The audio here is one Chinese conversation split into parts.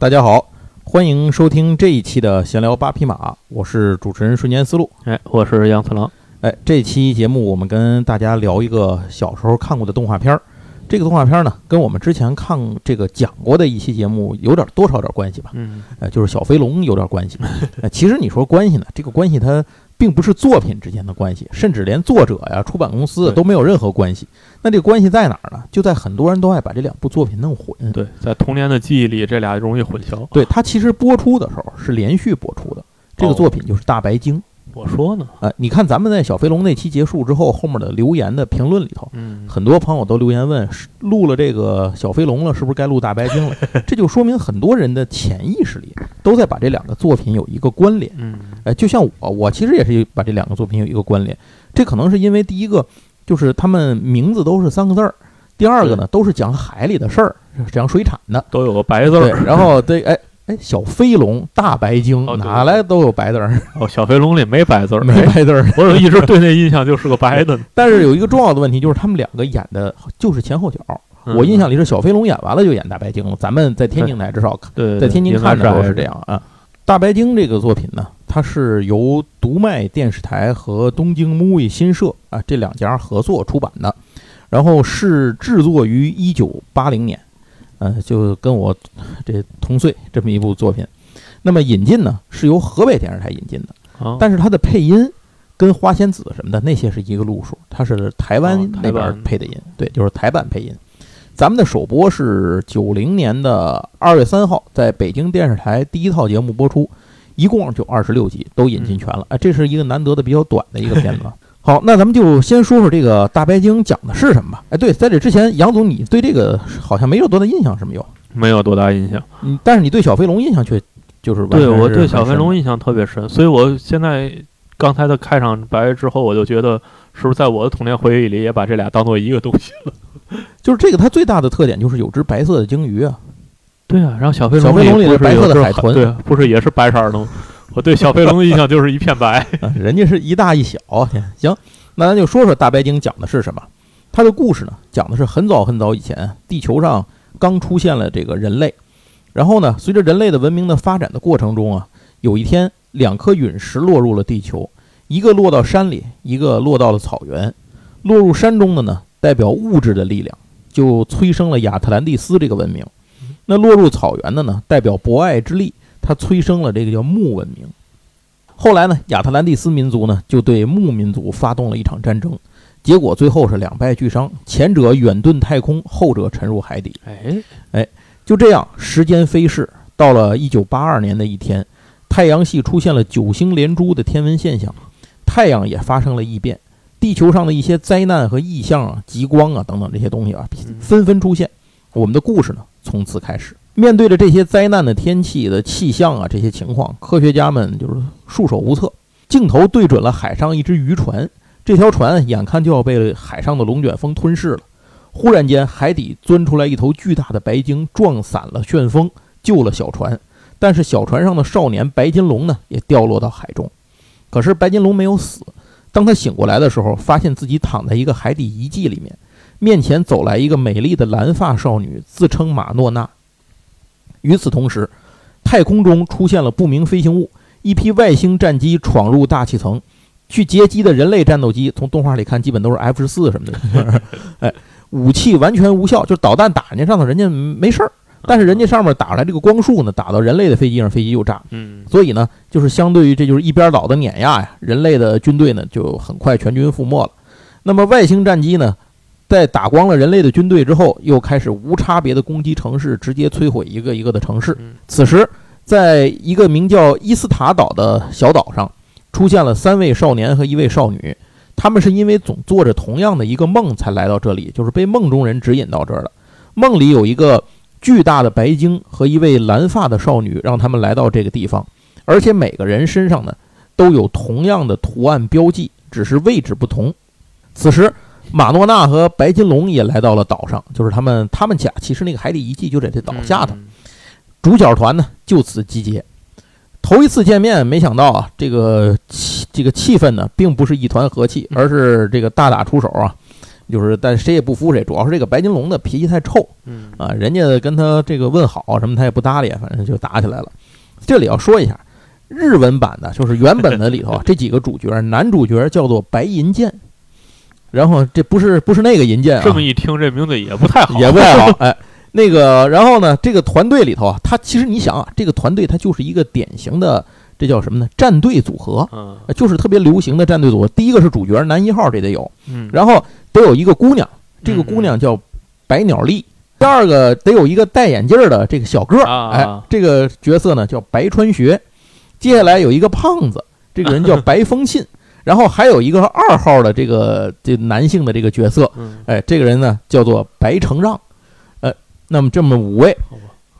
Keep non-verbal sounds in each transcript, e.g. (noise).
大家好，欢迎收听这一期的闲聊八匹马，我是主持人瞬间思路。哎，我是杨次郎。哎，这期节目我们跟大家聊一个小时候看过的动画片儿。这个动画片呢，跟我们之前看这个讲过的一期节目有点多少有点关系吧？嗯，呃，就是小飞龙有点关系。呃，(laughs) 其实你说关系呢，这个关系它并不是作品之间的关系，甚至连作者呀、出版公司都没有任何关系。那这个关系在哪儿呢？就在很多人都爱把这两部作品弄混。对，在童年的记忆里，这俩容易混淆。对，它其实播出的时候是连续播出的。这个哦作品就是《大白鲸》。我说呢，呃，你看咱们在小飞龙那期结束之后，后面的留言的评论里头，嗯，很多朋友都留言问，是录了这个小飞龙了，是不是该录大白鲸了？(laughs) 这就说明很多人的潜意识里都在把这两个作品有一个关联。嗯，哎，就像我，我其实也是把这两个作品有一个关联。这可能是因为第一个就是他们名字都是三个字儿，第二个呢都是讲海里的事儿，讲水产的。都有个白字对，儿。然后对，哎哎，小飞龙、大白鲸哦对哪来都有白字儿，哦，小飞龙里没白字儿，(laughs) 没白字儿。(laughs) 我怎么一直对那印象就是个白的呢？(laughs) 但是有一个重要的问题，就是他们两个演的就是前后脚。嗯我印象里是小飞龙演完了就演大白鲸了。咱们在天津台至少看，对，在天津看的时候是是这样啊。大白鲸这个作品呢，它是由读卖电视台和东京 movie 新社啊这两家合作出版的，然后是制作于一九八零年，呃，就跟我这同岁这么一部作品。那么引进呢是由河北电视台引进的，啊，但是它的配音跟花仙子什么的那些是一个路数，它是台湾哦那边配的音，对，就是台版配音。咱们的首播是九零年的二月三号，在北京电视台第一套节目播出，一共就二十六集，都引进全了。哎，这是一个难得的比较短的一个片子。(laughs) 好，那咱们就先说说这个大白鲸讲的是什么吧。哎，对，在这之前，杨总，你对这个好像没有多大印象，是没有？没有多大印象。嗯，但是你对小飞龙印象却就是完全对我对小飞龙印象特别深，所以我现在刚才的开场白之后，我就觉得是不是在我的童年回忆里也把这俩当做一个东西了？(laughs) 就是这个，它最大的特点就是有只白色的鲸鱼啊。对啊，然后小飞小飞龙里不是是白色的海豚对，不是也是白色儿的吗？(laughs) 我对小飞龙的印象就是一片白。(laughs) 啊，人家是一大一小。行，那咱就说说大白鲸讲的是什么。它的故事呢，讲的是很早很早以前，地球上刚出现了这个人类，然后呢，随着人类的文明的发展的过程中啊，有一天两颗陨石落入了地球，一个落到山里，一个落到了草原。落入山中的呢，代表物质的力量，就催生了亚特兰蒂斯这个文明；那落入草原的呢，代表博爱之力，它催生了这个叫木文明。后来呢，亚特兰蒂斯民族呢就对木民族发动了一场战争，结果最后是两败俱伤，前者远遁太空，后者沉入海底。哎，就这样，时间飞逝，到了一九八二年的一天，太阳系出现了九星连珠的天文现象，太阳也发生了异变，地球上的一些灾难和异象啊、极光啊等等这些东西啊，纷纷出现。我们的故事呢，从此开始。面对着这些灾难的天气的气象啊，这些情况，科学家们就是束手无策。镜头对准了海上一只渔船，这条船眼看就要被海上的龙卷风吞噬了。忽然间，海底钻出来一头巨大的白鲸，撞散了旋风，救了小船。但是小船上的少年白金龙呢，也掉落到海中。可是白金龙没有死。当他醒过来的时候，发现自己躺在一个海底遗迹里面，面前走来一个美丽的蓝发少女，自称马诺娜。与此同时，太空中出现了不明飞行物，一批外星战机闯入大气层，去劫机的人类战斗机，从动画里看，基本都是 F 十四什么的。(laughs) 哎，武器完全无效，就是导弹打人家上头，人家没事儿。但是人家上面打出来这个光束呢，打到人类的飞机上，飞机就炸。嗯，所以呢，就是相对于这就是一边倒的碾压呀，人类的军队呢就很快全军覆没了。那么外星战机呢，在打光了人类的军队之后，又开始无差别的攻击城市，直接摧毁一个一个的城市。嗯此时，在一个名叫伊斯塔岛的小岛上，出现了三位少年和一位少女。他们是因为总做着同样的一个梦才来到这里，就是被梦中人指引到这儿的。梦里有一个巨大的白鲸和一位蓝发的少女，让他们来到这个地方，而且每个人身上呢都有同样的图案标记，只是位置不同。此时，马诺纳和白金龙也来到了岛上，就是他们他们家其实那个海底遗迹就在这岛下头。嗯主角团呢就此集结。头一次见面，没想到啊，这个气这个气氛呢，并不是一团和气，而是这个大打出手啊。就是但谁也不服谁，主要是这个白金龙的脾气太臭嗯啊，人家跟他这个问好什么他也不搭理，反正就打起来了。这里要说一下，日文版的就是原本的里头啊，(laughs) 这几个主角，男主角叫做白银剑，然后这不是不是那个银剑啊，这么一听，这名字也不太好，也不太好。(laughs) 哎，那个，然后呢，这个团队里头啊，他其实你想啊，这个团队它就是一个典型的，这叫什么呢？战队组合，就是特别流行的战队组合。第一个是主角男一号，这得有，嗯，然后得有一个姑娘，这个姑娘叫白鸟丽。第二个得有一个戴眼镜的这个小个儿，啊哎，这个角色呢叫白川学。接下来有一个胖子，这个人叫白风信。然后还有一个二号的这个这男性的这个角色，嗯哎，这个人呢叫做白承让，呃，那么这么五位。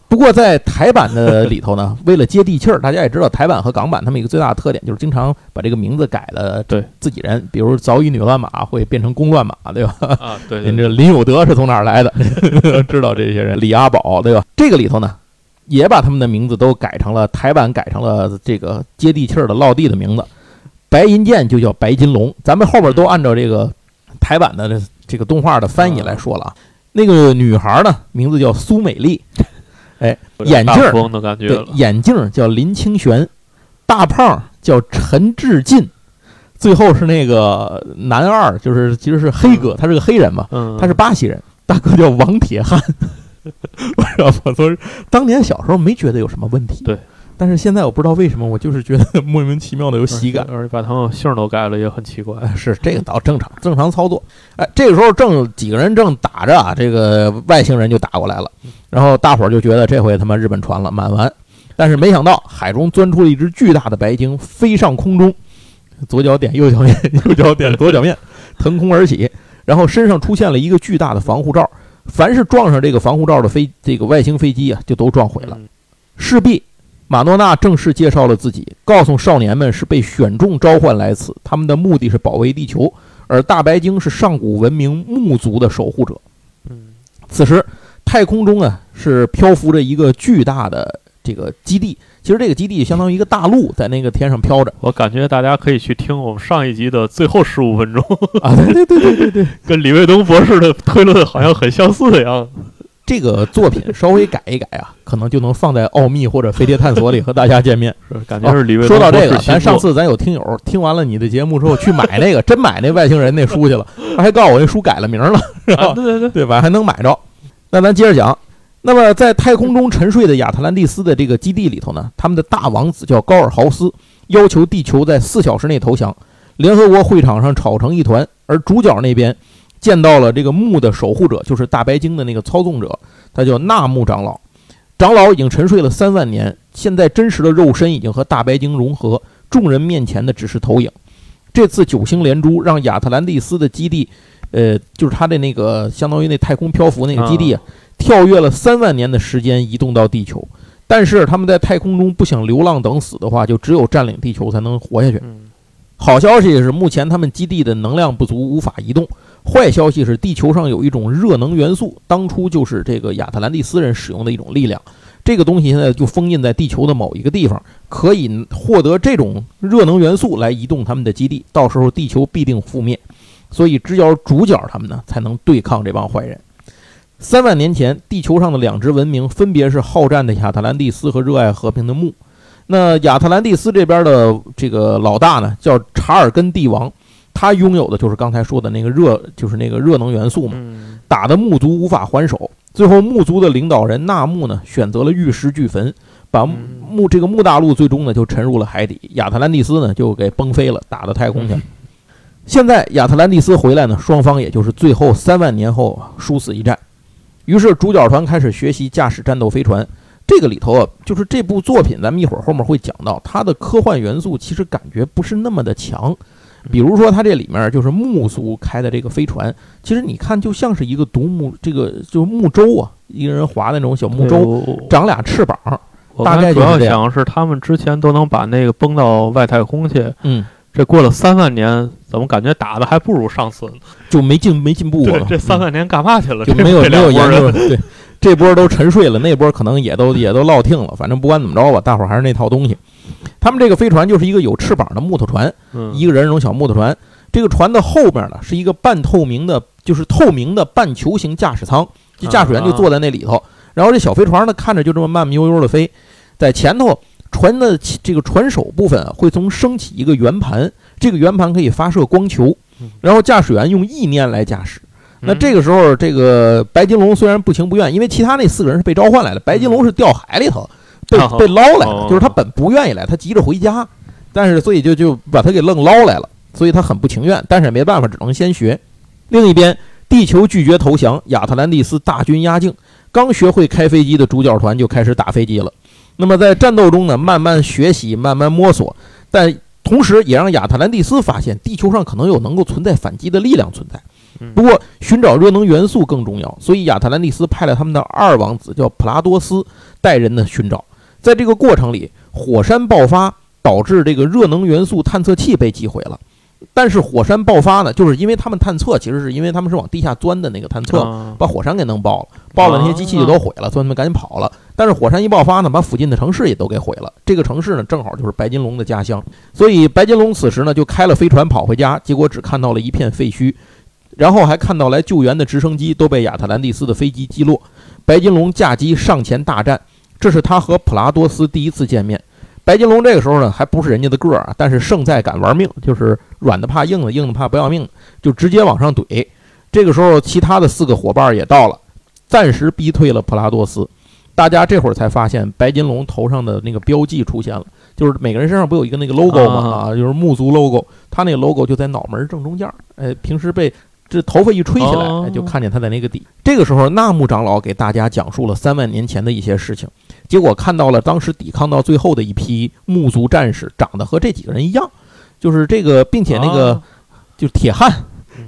不过在台版的里头呢，(laughs) 为了接地气儿，大家也知道台版和港版他们一个最大的特点就是经常把这个名字改了，对自己人，比如早乙女乱马会变成公乱马，对吧？啊，对对您对，这 (laughs) 林有德是从哪儿来的？(laughs) 知道这些人，李阿宝，对吧？这个里头呢，也把他们的名字都改成了台版改成了这个接地气儿的落地的名字。白银剑就叫白金龙，咱们后边都按照这个台版的这这个动画的翻译来说了啊。那个女孩呢，名字叫苏美丽，(laughs) 哎眼镜对了，，眼镜叫林清玄，大胖叫陈志进，最后是那个男二，就是其实是黑哥，他是个黑人嘛，嗯，他是巴西人，大哥叫王铁汉。(laughs) 我说，我说当年小时候没觉得有什么问题，对，但是现在我不知道为什么，我就是觉得 (laughs) 莫名其妙的有喜感。(laughs) 而且把他们姓都改了，也很奇怪。(laughs) 哎，是这个倒正常，正常操作。哎，这个时候正几个人正打着啊，这个外星人就打过来了，然后大伙儿就觉得这回他妈日本船了，满完。但是没想到海中钻出了一只巨大的白鲸，飞上空中，左脚点右脚面，右脚点左脚面，腾空而起，然后身上出现了一个巨大的防护罩，凡是撞上这个防护罩的飞这个外星飞机啊，就都撞毁了。嗯势必，马诺纳正式介绍了自己，告诉少年们是被选中召唤来此，他们的目的是保卫地球，而大白鲸是上古文明木族的守护者。嗯此时，太空中啊是漂浮着一个巨大的这个基地，其实这个基地相当于一个大陆在那个天上飘着我感觉大家可以去听我们上一集的最后十五分钟，啊，对对对对对对，(laughs) 跟李卫东博士的推论好像很相似的样子。这个作品稍微改一改啊，可能就能放在奥秘或者飞碟探索里和大家见面。是感觉是李卫东说到这个，咱上次咱有听友听完了你的节目之后去买那个，真买那外星人那书去了，他还告诉我那书改了名了，是吧啊，？对对对，对吧？还能买着。那咱接着讲，那么在太空中沉睡的亚特兰蒂斯的这个基地里头呢，他们的大王子叫高尔豪斯，要求地球在四小时内投降。联合国会场上吵成一团，而主角那边见到了这个木的守护者，就是大白鲸的那个操纵者，他叫纳木长老。长老已经沉睡了三万年，现在真实的肉身已经和大白鲸融合，众人面前的只是投影。这次九星连珠让亚特兰蒂斯的基地，呃，就是他的那个相当于那太空漂浮那个基地啊，跳跃了三万年的时间移动到地球。但是他们在太空中不想流浪等死的话，就只有占领地球才能活下去。嗯好消息是，目前他们基地的能量不足，无法移动。坏消息是，地球上有一种热能元素，当初就是这个亚特兰蒂斯人使用的一种力量。这个东西现在就封印在地球的某一个地方，可以获得这种热能元素来移动他们的基地。到时候地球必定覆灭，所以只有主角他们呢才能对抗这帮坏人。三万年前，地球上的两支文明分别是好战的亚特兰蒂斯和热爱和平的木。那亚特兰蒂斯这边的这个老大呢，叫查尔根帝王，他拥有的就是刚才说的那个热，就是那个热能元素嘛。嗯打的木族无法还手。最后，木族的领导人纳木呢，选择了玉石俱焚，把木这个木大陆最终呢就沉入了海底，亚特兰蒂斯呢就给崩飞了，打到太空去了。现在亚特兰蒂斯回来呢，双方也就是最后三万年后啊殊死一战。于是主角团开始学习驾驶战斗飞船。这个里头啊，就是这部作品，咱们一会儿后面会讲到，它的科幻元素其实感觉不是那么的强。比如说，它这里面就是木族开的这个飞船，其实你看就像是一个独木，这个就是木舟啊，一个人划的那种小木舟，长俩翅膀。大概主要想是他们之前都能把那个崩到外太空去，嗯，这过了三万年，怎么感觉打的还不如上次呢？就没进没进步对了，，这三万年干嘛去了？就没有没有人研究，对，这波都沉睡了，那波可能也都也都落听了。反正不管怎么着吧，大伙儿还是那套东西。他们这个飞船就是一个有翅膀的木头船，嗯一个人那种小木头船。这个船的后边呢是一个半透明的，就是透明的半球形驾驶舱，这驾驶员就坐在那里头。然后这小飞船呢，看着就这么慢慢悠悠的飞，在前头船的这个船首部分啊，会从升起一个圆盘，这个圆盘可以发射光球，然后驾驶员用意念来驾驶。那这个时候，这个白金龙虽然不情不愿，因为其他那四个人是被召唤来的，白金龙是掉海里头被被捞来了，就是他本不愿意来，他急着回家，但是所以就就把他给愣捞来了，所以他很不情愿，但是也没办法，只能先学。另一边，地球拒绝投降，亚特兰蒂斯大军压境。刚学会开飞机的主角团就开始打飞机了。那么在战斗中呢，慢慢学习，慢慢摸索，但同时也让亚特兰蒂斯发现地球上可能有能够存在反击的力量存在。不过寻找热能元素更重要，所以亚特兰蒂斯派了他们的二王子叫普拉多斯带人呢寻找。在这个过程里，火山爆发导致这个热能元素探测器被击毁了。但是火山爆发呢，就是因为他们探测，其实是因为他们是往地下钻的那个探测，把火山给弄爆了，爆了那些机器就都毁了，所以他们赶紧跑了。但是火山一爆发呢，把附近的城市也都给毁了。这个城市呢，正好就是白金龙的家乡，所以白金龙此时呢就开了飞船跑回家，结果只看到了一片废墟，然后还看到来救援的直升机都被亚特兰蒂斯的飞机击落。白金龙驾机上前大战，这是他和普拉多斯第一次见面。白金龙这个时候呢，还不是人家的个儿啊，但是胜在敢玩命，就是软的怕硬的，硬的怕不要命，就直接往上怼。这个时候，其他的四个伙伴也到了，暂时逼退了普拉多斯。大家这会儿才发现，白金龙头上的那个标记出现了，就是每个人身上不有一个那个 logo 吗？啊，就是木族 logo，他那个 logo 就在脑门正中间儿。哎，平时被这头发一吹起来，就看见他在那个底。这个时候，纳木长老给大家讲述了三万年前的一些事情。结果看到了当时抵抗到最后的一批木族战士，长得和这几个人一样，就是这个，并且那个就是铁汉，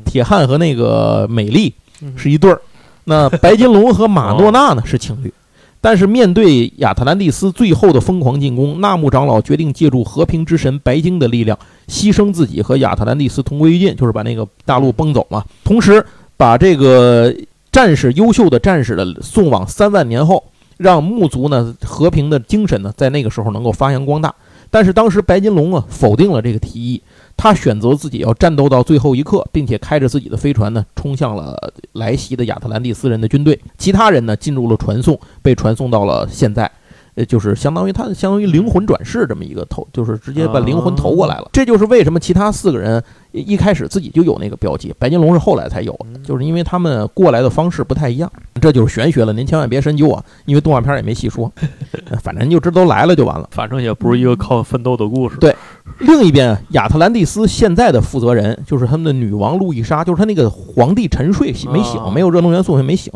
铁汉和那个美丽是一对儿。那白金龙和马 (laughs) 诺娜呢是情侣。但是面对亚特兰蒂斯最后的疯狂进攻，纳木长老决定借助和平之神白鲸的力量，牺牲自己和亚特兰蒂斯同归于尽，就是把那个大陆崩走嘛。同时把这个战士优秀的战士的送往三万年后。让木族呢和平的精神呢在那个时候能够发扬光大，但是当时白金龙啊否定了这个提议，他选择自己要战斗到最后一刻，并且开着自己的飞船呢冲向了来袭的亚特兰蒂斯人的军队，其他人呢进入了传送，被传送到了现在。呃，就是相当于他相当于灵魂转世这么一个投，就是直接把灵魂投过来了。这就是为什么其他四个人一开始自己就有那个标记，白金龙是后来才有的，就是因为他们过来的方式不太一样。这就是玄学了，您千万别深究啊，因为动画片也没细说。(laughs) 反正就这都来了就完了，反正也不是一个靠奋斗的故事。对，另一边亚特兰蒂斯现在的负责人就是他们的女王路易莎，就是他那个皇帝沉睡没醒，没有热能元素还没醒。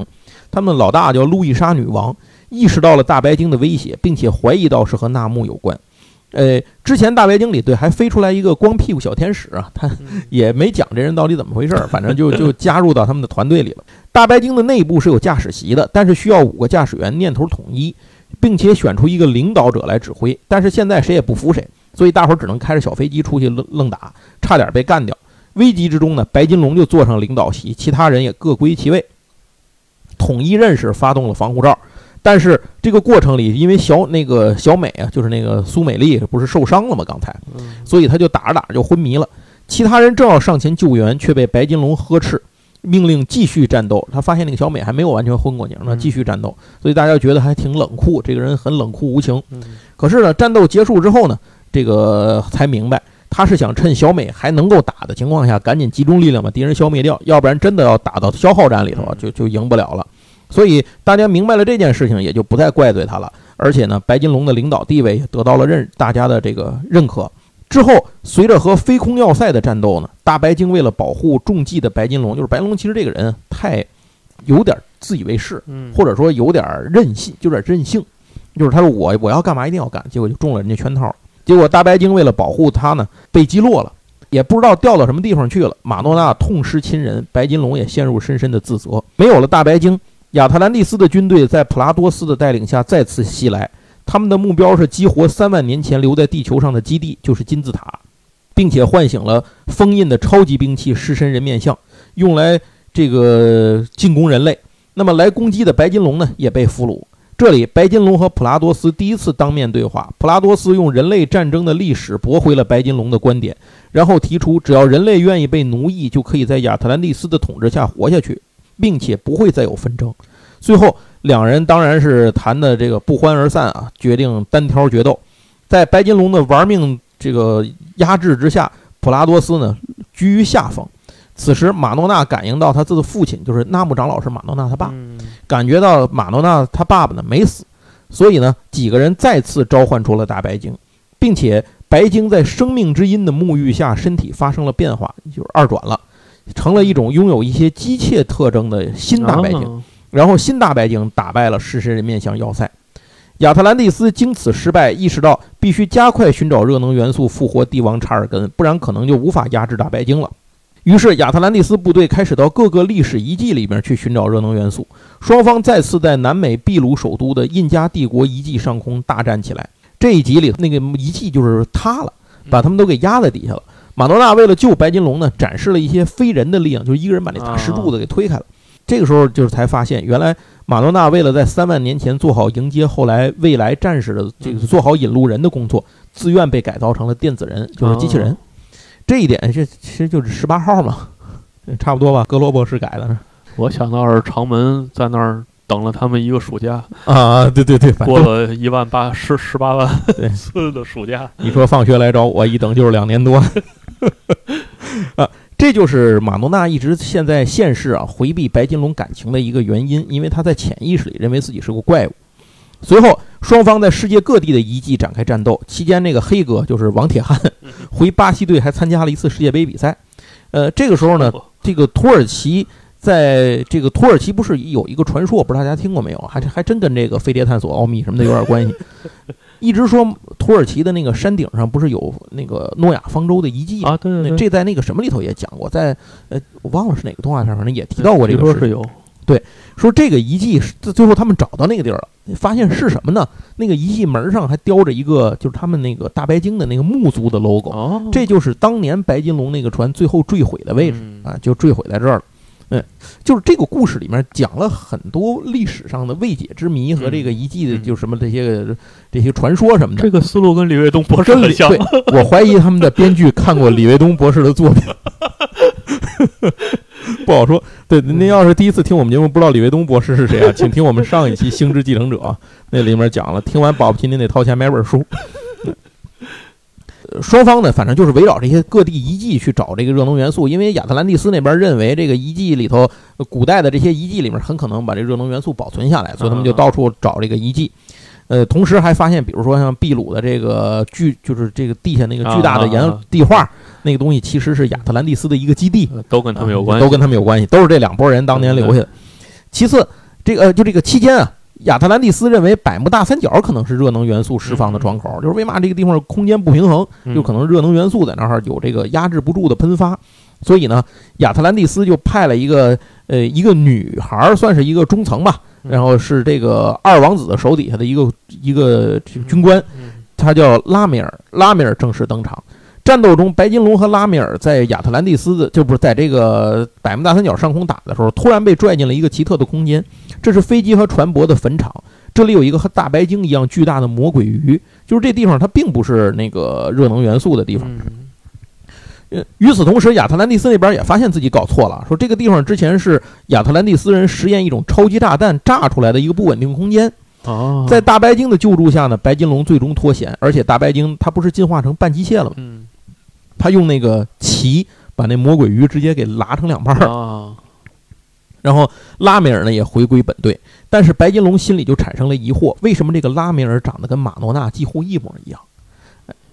他们老大叫路易莎女王。意识到了大白鲸的威胁，并且怀疑到是和纳木有关。呃，之前大白鲸里对还飞出来一个光屁股小天使啊，他也没讲这人到底怎么回事儿，(laughs) 反正就就加入到他们的团队里了。大白鲸的内部是有驾驶席的，但是需要五个驾驶员念头统一，并且选出一个领导者来指挥。但是现在谁也不服谁，所以大伙儿只能开着小飞机出去愣愣打，差点被干掉。危急之中呢，白金龙就坐上领导席，其他人也各归其位，统一认识，发动了防护罩。但是这个过程里，因为小那个小美啊，就是那个苏美丽，不是受伤了吗？刚才，所以他就打着打着就昏迷了。其他人正要上前救援，却被白金龙呵斥，命令继续战斗。他发现那个小美还没有完全昏过去，让他继续战斗。所以大家觉得还挺冷酷，这个人很冷酷无情。可是呢，战斗结束之后呢，这个才明白，他是想趁小美还能够打的情况下，赶紧集中力量把敌人消灭掉，要不然真的要打到消耗战里头啊，就就赢不了了。所以大家明白了这件事情，也就不再怪罪他了。而且呢，白金龙的领导地位也得到了认大家的这个认可。之后，随着和飞空要塞的战斗呢，大白鲸为了保护中计的白金龙，就是白龙，其实这个人太有点自以为是，或者说有点任性，有点任性。就是他说我我要干嘛一定要干，结果就中了人家圈套。结果大白鲸为了保护他呢，被击落了，也不知道掉到什么地方去了。马诺娜痛失亲人，白金龙也陷入深深的自责。没有了大白鲸。亚特兰蒂斯的军队在普拉多斯的带领下再次袭来，他们的目标是激活三万年前留在地球上的基地，就是金字塔，并且唤醒了封印的超级兵器狮身人面像，用来这个进攻人类。那么来攻击的白金龙呢，也被俘虏。这里，白金龙和普拉多斯第一次当面对话。普拉多斯用人类战争的历史驳回了白金龙的观点，然后提出只要人类愿意被奴役，就可以在亚特兰蒂斯的统治下活下去，并且不会再有纷争。最后，两人当然是谈的这个不欢而散啊，决定单挑决斗。在白金龙的玩命这个压制之下，普拉多斯呢居于下风。此时，马诺纳感应到他自己的父亲，就是纳木长老是马诺纳他爸，嗯感觉到马诺纳他爸爸呢没死，所以呢，几个人再次召唤出了大白鲸，并且白鲸在生命之音的沐浴下，身体发生了变化，就是二转了，成了一种拥有一些机械特征的新大白鲸。啊然后新大白鲸打败了狮身人面像要塞。亚特兰蒂斯经此失败，意识到必须加快寻找热能元素，复活帝王查尔根，不然可能就无法压制大白鲸了。于是，亚特兰蒂斯部队开始到各个历史遗迹里面去寻找热能元素。双方再次在南美秘鲁首都的印加帝国遗迹上空大战起来。这一集里，那个遗迹就是塌了，把他们都给压在底下了。马诺纳为了救白金龙呢，展示了一些非人的力量，就是一个人把那大石柱子给推开了。这个时候，就是才发现，原来马诺纳为了在三万年前做好迎接后来未来战士的这个做好引路人的工作，自愿被改造成了电子人，就是机器人。这一点，这其实就是十八号嘛，差不多吧。格罗博士改的我想到是长门在那儿等了他们一个暑假，啊，对对对，过了一万八十十八万对 (laughs) 次的暑假。你说放学来找我，一等就是两年多。(laughs) 啊，这就是马诺纳一直现在现世啊回避白金龙感情的一个原因，因为他在潜意识里认为自己是个怪物。随后，双方在世界各地的遗迹展开战斗。期间，那个黑哥就是王铁汉回巴西队还参加了一次世界杯比赛。呃，这个时候呢，这个土耳其在这个土耳其不是有一个传说，不知道大家听过没有？还还真跟这个飞碟探索奥秘什么的有点关系。(laughs) 一直说土耳其的那个山顶上不是有那个诺亚方舟的遗迹吗？啊，对对对，这在那个什么里头也讲过，在呃我忘了是哪个动画片，反正也提到过这个事说是有说这个遗迹是最后他们找到那个地儿了，发现是什么呢？那个遗迹门上还雕着一个就是他们那个大白鲸的那个木族的 logo，哦，这就是当年白金龙那个船最后坠毁的位置嗯啊，就坠毁在这儿了。嗯，就是这个故事里面讲了很多历史上的未解之谜和这个遗迹的嗯就什么这些个这些传说什么的这。个思路跟李卫东博士很像对。，我怀疑他们的编剧看过李卫东博士的作品，(laughs) (laughs) 不好说。对，您要是第一次听我们节目，不知道李卫东博士是谁啊？请听我们上一期《星之继承者》，(laughs) 那里面讲了。听完保不齐您得掏钱买本书。呃 (laughs) 双方呢，反正就是围绕这些各地遗迹去找这个热能元素，因为亚特兰蒂斯那边认为这个遗迹里头，呃古代的这些遗迹里面很可能把这热能元素保存下来，所以他们就到处找这个遗迹。呃，同时还发现，比如说像秘鲁的这个巨，就是这个地下那个巨大的岩啊啊。啊地画，那个东西其实是亚特兰蒂斯的一个基地，呃都跟他们有关系，都跟他们有关系，都是这两拨人当年留下的。其次，这个呃就这个期间啊，亚特兰蒂斯认为百慕大三角可能是热能元素释放的窗口，就是为嘛这个地方空间不平衡，嗯。就可能热能元素在那儿有这个压制不住的喷发，所以呢，亚特兰蒂斯就派了一个呃一个女孩，算是一个中层吧，嗯然后是这个二王子的手底下的一个一个这个军官，嗯他叫拉米尔，拉米尔正式登场。战斗中，白金龙和拉米尔在亚特兰蒂斯的，就不是在这个百慕大三角上空打的时候，突然被拽进了一个奇特的空间。这是飞机和船舶的坟场，这里有一个和大白鲸一样巨大的魔鬼鱼，就是这地方它并不是那个热能元素的地方。嗯呃，与此同时，亚特兰蒂斯那边也发现自己搞错了，说这个地方之前是亚特兰蒂斯人实验一种超级炸弹炸出来的一个不稳定空间。哦，在大白鲸的救助下呢，白金龙最终脱险，而且大白鲸它不是进化成半机械了吗？嗯它用那个鳍把那魔鬼鱼直接给拉成两半儿，啊，然后拉美尔呢也回归本队。但是白金龙心里就产生了疑惑：为什么这个拉美尔长得跟马诺纳几乎一模一样？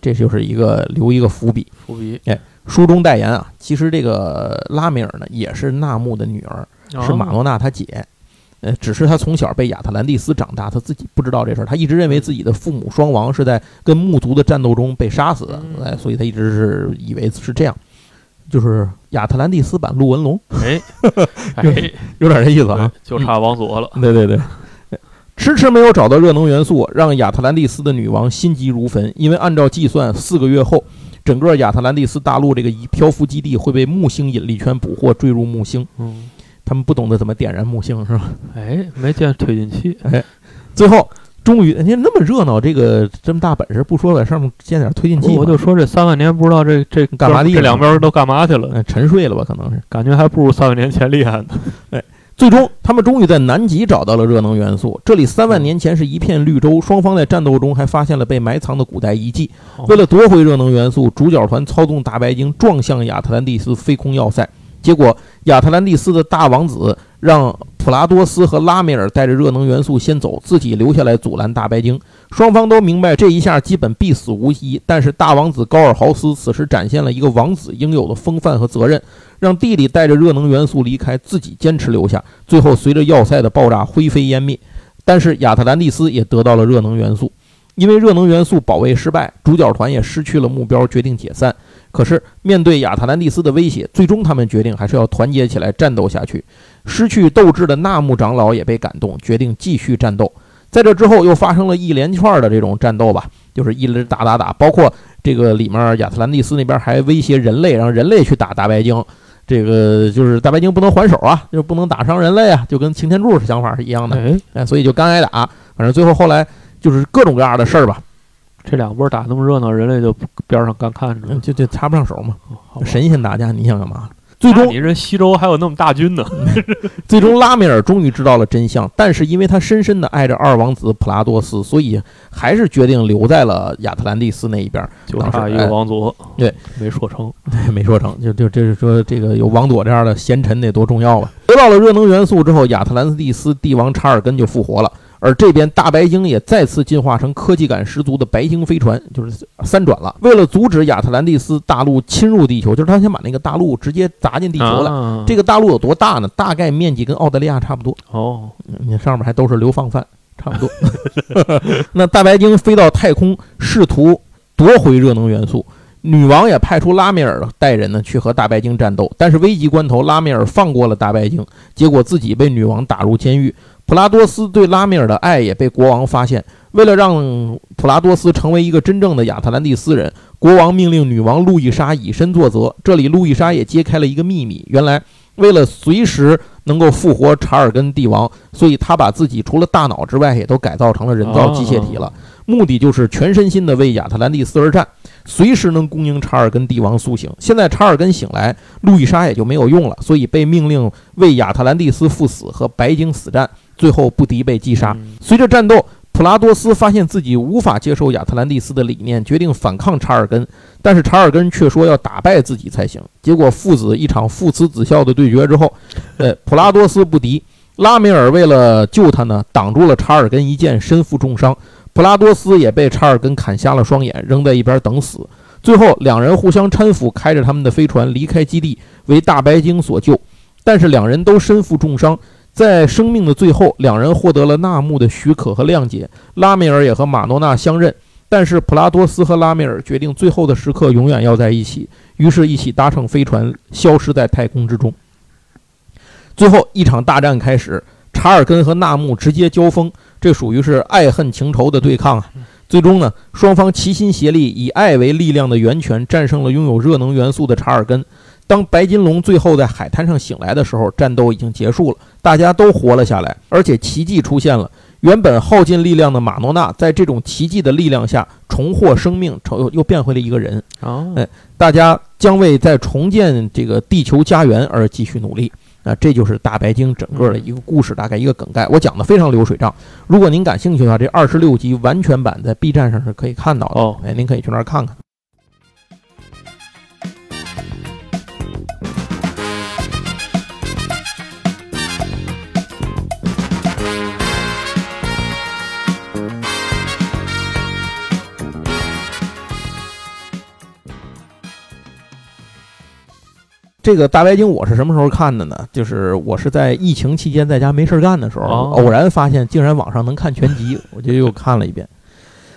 哎这就是一个留一个伏笔。伏笔书中代言啊，其实这个拉米尔呢也是纳木的女儿，是马诺娜她姐。呃，只是他从小被亚特兰蒂斯长大，他自己不知道这事儿。他一直认为自己的父母双亡是在跟木族的战斗中被杀死的，嗯哎，所以他一直是以为是这样，就是亚特兰蒂斯版陆文龙，(laughs) 哎哎，有点这意思啊。就差王佐了，对对对，迟迟没有找到热能元素，让亚特兰蒂斯的女王心急如焚。因为按照计算，四个月后，整个亚特兰蒂斯大陆这个一漂浮基地会被木星引力圈捕获，坠入木星。嗯，他们不懂得怎么点燃木星，是吧？哎，没见推进器，哎最后，终于，人家那么热闹，这个这么大本事，不说在上面建点推进器？我就说这三万年不知道这这干嘛的这两边都干嘛去了？哎沉睡了吧？可能是。感觉还不如三万年前厉害呢。最终，他们终于在南极找到了热能元素。这里三万年前是一片绿洲，双方在战斗中还发现了被埋藏的古代遗迹。哦为了夺回热能元素，主角团操纵大白鲸撞向亚特兰蒂斯飞空要塞，结果亚特兰蒂斯的大王子让普拉多斯和拉梅尔带着热能元素先走，自己留下来阻拦大白鲸。双方都明白这一下基本必死无疑，但是大王子高尔豪斯此时展现了一个王子应有的风范和责任，让弟弟带着热能元素离开，自己坚持留下。最后随着要塞的爆炸灰飞烟灭，但是亚特兰蒂斯也得到了热能元素。因为热能元素保卫失败，主角团也失去了目标，决定解散。可是面对亚特兰蒂斯的威胁，最终他们决定还是要团结起来战斗下去。失去斗志的纳木长老也被感动，决定继续战斗。在这之后，又发生了一连串的这种战斗吧，就是一直打打打，包括这个里面亚特兰蒂斯那边还威胁人类，让人类去打大白鲸。这个就是大白鲸不能还手啊，就是不能打伤人类啊，就跟擎天柱的想法是一样的。哎，哎，所以就干挨打。反正最后后来就是各种各样的事儿吧，这两波打那么热闹，人类就边上干看着嗯，就就插不上手嘛。神仙打架，你想干嘛？最终，你这西周还有那么大军呢？(laughs) 最终拉米尔终于知道了真相，但是因为他深深的爱着二王子普拉多斯，所以还是决定留在了亚特兰蒂斯那一边。就差一个王佐，对，没说成。(laughs) 对，没说成，就就这是说这个有王佐这样的贤臣得多重要啊！得到了热能元素之后，亚特兰蒂斯帝王查尔根就复活了。而这边大白鲸也再次进化成科技感十足的白鲸飞船，就是三转了。为了阻止亚特兰蒂斯大陆侵入地球，就是他先把那个大陆直接砸进地球了。啊这个大陆有多大呢？大概面积跟澳大利亚差不多。哦，嗯你上面还都是流放犯，差不多。(laughs) (laughs) 那大白鲸飞到太空，试图夺回热能元素。女王也派出拉米尔带人呢去和大白鲸战斗，但是危急关头，拉米尔放过了大白鲸，结果自己被女王打入监狱。普拉多斯对拉米尔的爱也被国王发现，为了让普拉多斯成为一个真正的亚特兰蒂斯人，国王命令女王路易莎以身作则。这里路易莎也揭开了一个秘密，原来为了随时能够复活查尔根帝王，所以他把自己除了大脑之外，也都改造成了人造机械体了。目的就是全身心的为亚特兰蒂斯而战，随时能供应查尔根帝王苏醒。现在查尔根醒来，路易莎也就没有用了，所以被命令为亚特兰蒂斯赴死和白鲸死战，最后不敌被击杀。随着战斗，普拉多斯发现自己无法接受亚特兰蒂斯的理念，决定反抗查尔根，但是查尔根却说要打败自己才行。结果父子一场父慈子孝的对决之后，(laughs) 呃，普拉多斯不敌，拉梅尔为了救他呢，挡住了查尔根一剑，身负重伤。普拉多斯也被查尔根砍瞎了双眼，扔在一边等死。最后，两人互相搀扶，开着他们的飞船离开基地，为大白鲸所救。但是两人都身负重伤，在生命的最后，两人获得了纳木的许可和谅解，拉米尔也和马诺娜相认。但是普拉多斯和拉米尔决定最后的时刻永远要在一起，于是一起搭乘飞船消失在太空之中。最后一场大战开始，查尔根和纳木直接交锋，这属于是爱恨情仇的对抗啊。最终呢，双方齐心协力，以爱为力量的源泉战胜了拥有热能元素的查尔根。当白金龙最后在海滩上醒来的时候，战斗已经结束了，大家都活了下来，而且奇迹出现了。原本耗尽力量的马诺娜，在这种奇迹的力量下重获生命，重又又变回了一个人。哦哎大家将为在重建这个地球家园而继续努力。啊，这就是大白鲸整个的一个故事，大概一个梗概。我讲的非常流水账。如果您感兴趣的话，这二十六集完全版在 B 站上是可以看到的。哦哎，您可以去那儿看看。这个大白鲸我是什么时候看的呢？就是我是在疫情期间在家没事儿干的时候，哦偶然发现竟然网上能看全集，我就又看了一遍。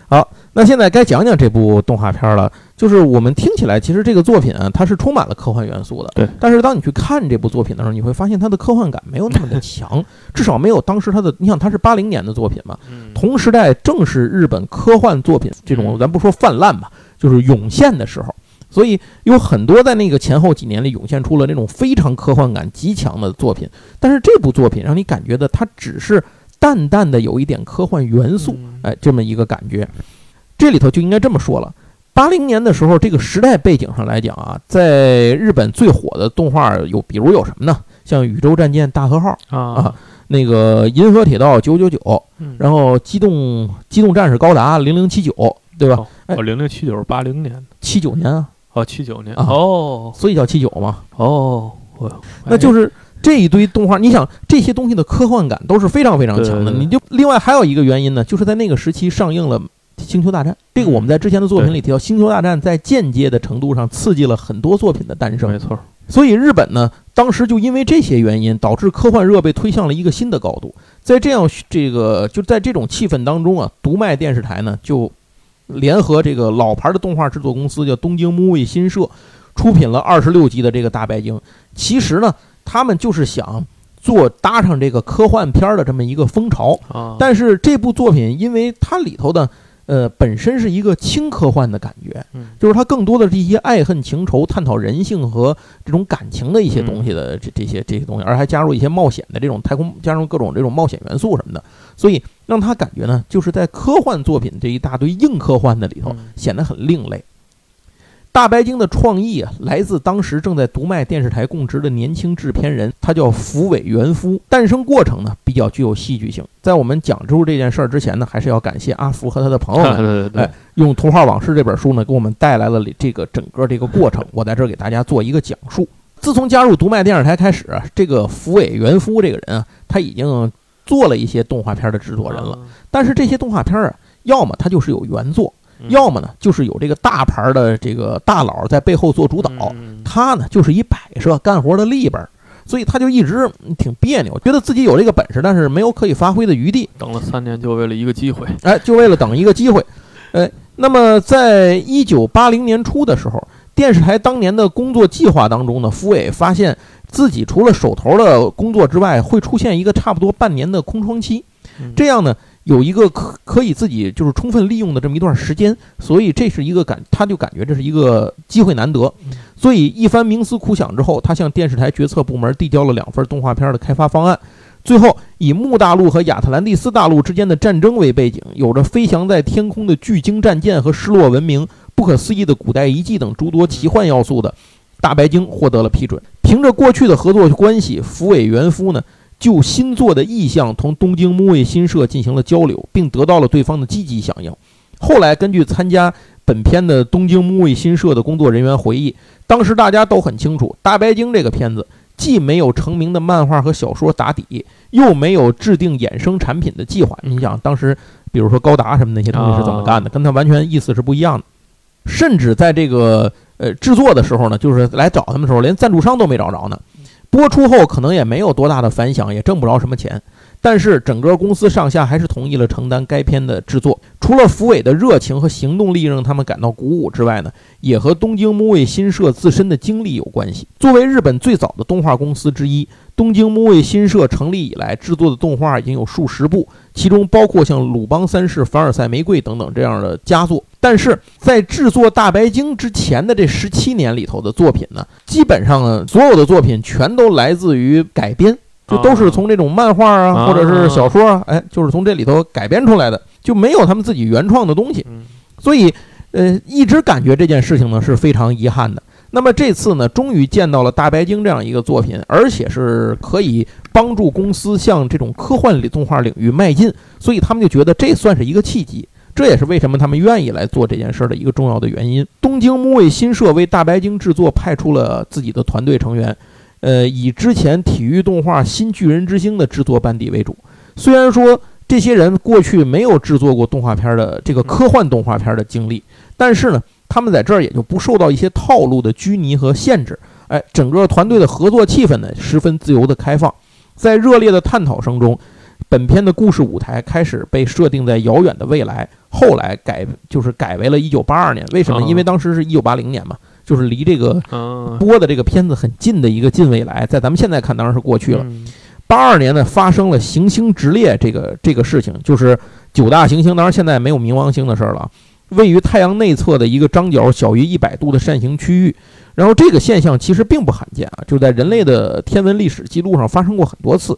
好，那现在该讲讲这部动画片了。就是我们听起来，其实这个作品啊，它是充满了科幻元素的。对。但是当你去看这部作品的时候，你会发现它的科幻感没有那么的强，(laughs) 至少没有当时它的。你想，它是八零年的作品嘛，嗯同时代正是日本科幻作品这种，咱不说泛滥吧，就是涌现的时候。所以有很多在那个前后几年里涌现出了那种非常科幻感极强的作品，但是这部作品让你感觉的它只是淡淡的有一点科幻元素，嗯哎，这么一个感觉。这里头就应该这么说了：八零年的时候，这个时代背景上来讲啊，在日本最火的动画有，比如有什么呢？像《宇宙战舰大和号》啊，那个《银河铁道九九九》，然后《机动机动战士高达零零七九》，对吧？哦，零零七九是八零年，七九年啊。哦，七九年哦，所以叫七九嘛。哦，那就是这一堆动画。你想这些东西的科幻感都是非常非常强的。你就另外还有一个原因呢，就是在那个时期上映了《星球大战》。这个我们在之前的作品里提到，《星球大战》在间接的程度上刺激了很多作品的诞生。没错。所以日本呢，当时就因为这些原因，导致科幻热被推向了一个新的高度。在这样这个就在这种气氛当中啊，读卖电视台呢就。联合这个老牌的动画制作公司叫东京 movie 新社，出品了二十六集的这个大白鲸。其实呢，他们就是想做搭上这个科幻片的这么一个风潮。但是这部作品，因为它里头的。呃，本身是一个轻科幻的感觉，就是它更多的是一些爱恨情仇、探讨人性和这种感情的一些东西的这这些这些东西，而还加入一些冒险的这种太空，加入各种这种冒险元素什么的，所以让他感觉呢，就是在科幻作品这一大堆硬科幻的里头显得很另类。大白鲸的创意啊，来自当时正在读卖电视台供职的年轻制片人，他叫福尾元夫。诞生过程呢，比较具有戏剧性。在我们讲述这件事儿之前呢，还是要感谢阿福和他的朋友们，(laughs) 哎，用《图画往事》这本书呢，给我们带来了这个整个这个过程。我在这儿给大家做一个讲述。自从加入读卖电视台开始，这个福尾元夫这个人啊，他已经做了一些动画片的制作人了。但是这些动画片啊，要么他就是有原作。要么呢，就是有这个大牌的这个大佬在背后做主导，他呢就是一摆设干活的立本，所以他就一直挺别扭，觉得自己有这个本事，但是没有可以发挥的余地。等了三年，就为了一个机会，哎，就为了等一个机会，哎，那么在一九八零年初的时候，电视台当年的工作计划当中呢，福伟发现自己除了手头的工作之外，会出现一个差不多半年的空窗期，这样呢。有一个可可以自己就是充分利用的这么一段时间，所以这是一个感，他就感觉这是一个机会难得，所以一番冥思苦想之后，他向电视台决策部门递交了两份动画片的开发方案，最后以木大陆和亚特兰蒂斯大陆之间的战争为背景，有着飞翔在天空的巨鲸战舰和失落文明、不可思议的古代遗迹等诸多奇幻要素的《大白鲸》获得了批准。凭着过去的合作关系，福尾元夫呢？就新作的意向同东京木卫新社进行了交流，并得到了对方的积极响应。后来，根据参加本片的东京木卫新社的工作人员回忆，当时大家都很清楚，《大白鲸》这个片子既没有成名的漫画和小说打底，又没有制定衍生产品的计划。你想，当时比如说高达什么那些东西是怎么干的，跟他完全意思是不一样的。甚至在这个呃制作的时候呢，就是来找他们的时候，连赞助商都没找着呢。播出后可能也没有多大的反响，也挣不着什么钱。但是整个公司上下还是同意了承担该片的制作。除了福伟的热情和行动力让他们感到鼓舞之外呢，也和东京木卫新社自身的经历有关系。作为日本最早的动画公司之一，东京木卫新社成立以来制作的动画已经有数十部，其中包括像《鲁邦三世》《凡尔赛玫瑰》等等这样的佳作。但是在制作《大白鲸》之前的这十七年里头的作品呢，基本上呢，所有的作品全都来自于改编。就都是从这种漫画啊，或者是小说啊，哎，就是从这里头改编出来的，就没有他们自己原创的东西。所以，呃，一直感觉这件事情呢是非常遗憾的。那么这次呢，终于见到了《大白鲸》这样一个作品，而且是可以帮助公司向这种科幻动画领域迈进，所以他们就觉得这算是一个契机。这也是为什么他们愿意来做这件事的一个重要的原因。东京木卫新社为《大白鲸》制作派出了自己的团队成员。呃，以之前体育动画《新巨人之星》的制作班底为主。虽然说这些人过去没有制作过动画片的这个科幻动画片的经历，但是呢，他们在这儿也就不受到一些套路的拘泥和限制。哎，整个团队的合作气氛呢，十分自由的开放。在热烈的探讨声中，本片的故事舞台开始被设定在遥远的未来，后来改就是改为了一九八二年。为什么？因为当时是一九八零年嘛。就是离这个播的这个片子很近的一个近未来，在咱们现在看当然是过去了。八二年呢发生了行星直列这个这个事情，就是九大行星，当然现在没有冥王星的事儿了。位于太阳内侧的一个张角小于一百度的扇形区域，然后这个现象其实并不罕见啊，就在人类的天文历史记录上发生过很多次。